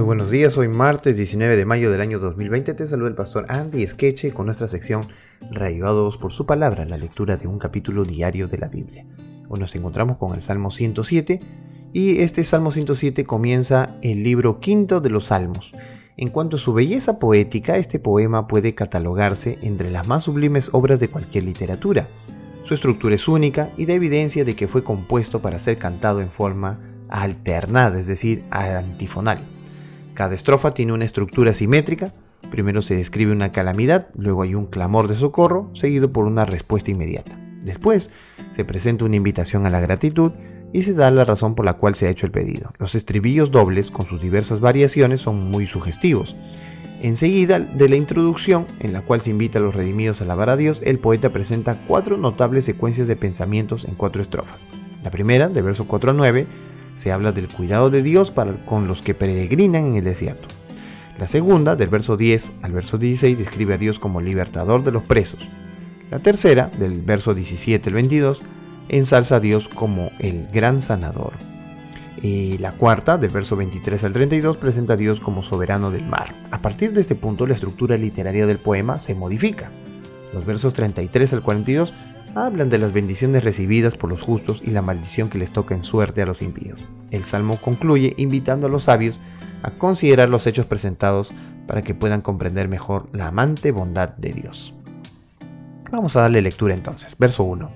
Muy buenos días, hoy martes 19 de mayo del año 2020 te saluda el pastor Andy Skeche con nuestra sección Reavivados por su palabra, la lectura de un capítulo diario de la Biblia. Hoy nos encontramos con el Salmo 107 y este Salmo 107 comienza el libro quinto de los Salmos. En cuanto a su belleza poética, este poema puede catalogarse entre las más sublimes obras de cualquier literatura. Su estructura es única y da evidencia de que fue compuesto para ser cantado en forma alternada, es decir, antifonal. Cada estrofa tiene una estructura simétrica. Primero se describe una calamidad, luego hay un clamor de socorro, seguido por una respuesta inmediata. Después se presenta una invitación a la gratitud y se da la razón por la cual se ha hecho el pedido. Los estribillos dobles, con sus diversas variaciones, son muy sugestivos. Enseguida de la introducción, en la cual se invita a los redimidos a alabar a Dios, el poeta presenta cuatro notables secuencias de pensamientos en cuatro estrofas. La primera, del verso 4 a 9, se habla del cuidado de Dios para con los que peregrinan en el desierto. La segunda, del verso 10 al verso 16, describe a Dios como libertador de los presos. La tercera, del verso 17 al 22, ensalza a Dios como el gran sanador. Y la cuarta, del verso 23 al 32, presenta a Dios como soberano del mar. A partir de este punto, la estructura literaria del poema se modifica. Los versos 33 al 42 hablan de las bendiciones recibidas por los justos y la maldición que les toca en suerte a los impíos. El salmo concluye invitando a los sabios a considerar los hechos presentados para que puedan comprender mejor la amante bondad de Dios. Vamos a darle lectura entonces. Verso 1.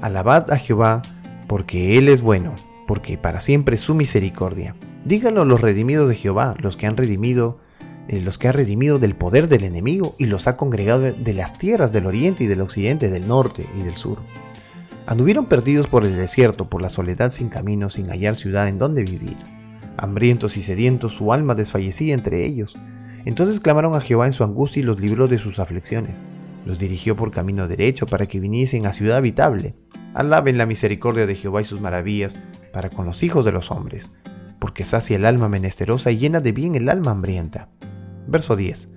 Alabad a Jehová porque Él es bueno, porque para siempre su misericordia. Díganlo los redimidos de Jehová, los que han redimido los que ha redimido del poder del enemigo y los ha congregado de las tierras del oriente y del occidente, del norte y del sur. Anduvieron perdidos por el desierto, por la soledad sin camino, sin hallar ciudad en donde vivir. Hambrientos y sedientos, su alma desfallecía entre ellos. Entonces clamaron a Jehová en su angustia y los libró de sus aflicciones. Los dirigió por camino derecho para que viniesen a ciudad habitable. Alaben la misericordia de Jehová y sus maravillas para con los hijos de los hombres, porque sacia el alma menesterosa y llena de bien el alma hambrienta. Verso 10.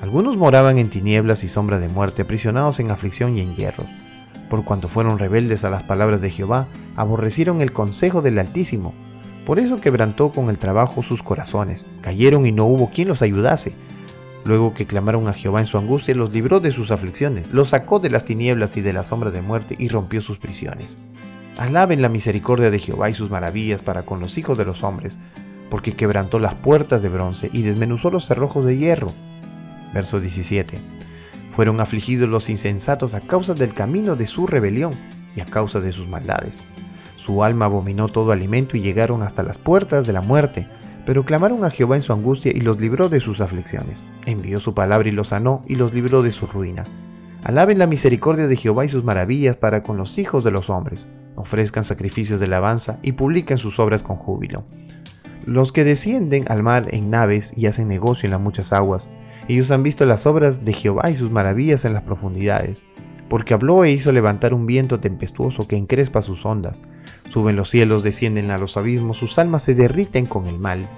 Algunos moraban en tinieblas y sombra de muerte, aprisionados en aflicción y en hierros. Por cuanto fueron rebeldes a las palabras de Jehová, aborrecieron el consejo del Altísimo. Por eso quebrantó con el trabajo sus corazones, cayeron y no hubo quien los ayudase. Luego que clamaron a Jehová en su angustia, los libró de sus aflicciones, los sacó de las tinieblas y de la sombra de muerte y rompió sus prisiones. Alaben la misericordia de Jehová y sus maravillas para con los hijos de los hombres, porque quebrantó las puertas de bronce y desmenuzó los cerrojos de hierro. Verso 17. Fueron afligidos los insensatos a causa del camino de su rebelión y a causa de sus maldades. Su alma abominó todo alimento y llegaron hasta las puertas de la muerte, pero clamaron a Jehová en su angustia y los libró de sus aflicciones. Envió su palabra y los sanó y los libró de su ruina. Alaben la misericordia de Jehová y sus maravillas para con los hijos de los hombres. Ofrezcan sacrificios de alabanza y publiquen sus obras con júbilo. Los que descienden al mar en naves y hacen negocio en las muchas aguas, ellos han visto las obras de Jehová y sus maravillas en las profundidades, porque habló e hizo levantar un viento tempestuoso que encrespa sus ondas. Suben los cielos, descienden a los abismos, sus almas se derriten con el mal.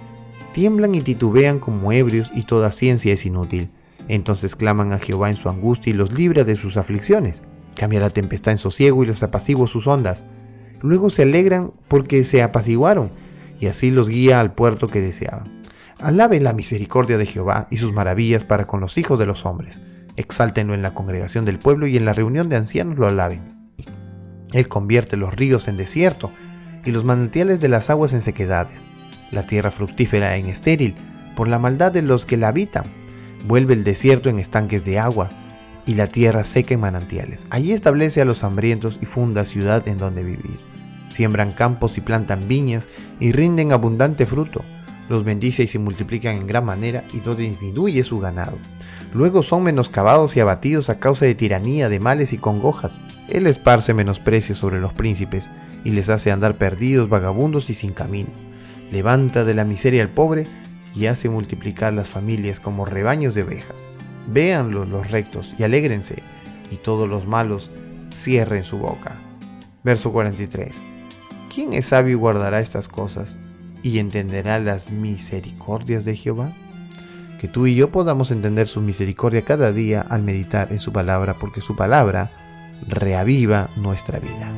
Tiemblan y titubean como ebrios y toda ciencia es inútil. Entonces claman a Jehová en su angustia y los libra de sus aflicciones. Cambia la tempestad en sosiego y los apacigua sus ondas. Luego se alegran porque se apaciguaron y así los guía al puerto que deseaban. Alaben la misericordia de Jehová y sus maravillas para con los hijos de los hombres. Exáltenlo en la congregación del pueblo y en la reunión de ancianos lo alaben. Él convierte los ríos en desierto y los manantiales de las aguas en sequedades, la tierra fructífera en estéril por la maldad de los que la habitan. Vuelve el desierto en estanques de agua y la tierra seca en manantiales. Allí establece a los hambrientos y funda ciudad en donde vivir. Siembran campos y plantan viñas y rinden abundante fruto. Los bendice y se multiplican en gran manera y todo disminuye su ganado. Luego son menoscabados y abatidos a causa de tiranía, de males y congojas. Él esparce menosprecio sobre los príncipes y les hace andar perdidos, vagabundos y sin camino. Levanta de la miseria al pobre y hace multiplicar las familias como rebaños de ovejas. Véanlo los rectos y alégrense, y todos los malos cierren su boca. Verso 43. ¿Quién es sabio y guardará estas cosas y entenderá las misericordias de Jehová? Que tú y yo podamos entender su misericordia cada día al meditar en su palabra, porque su palabra reaviva nuestra vida.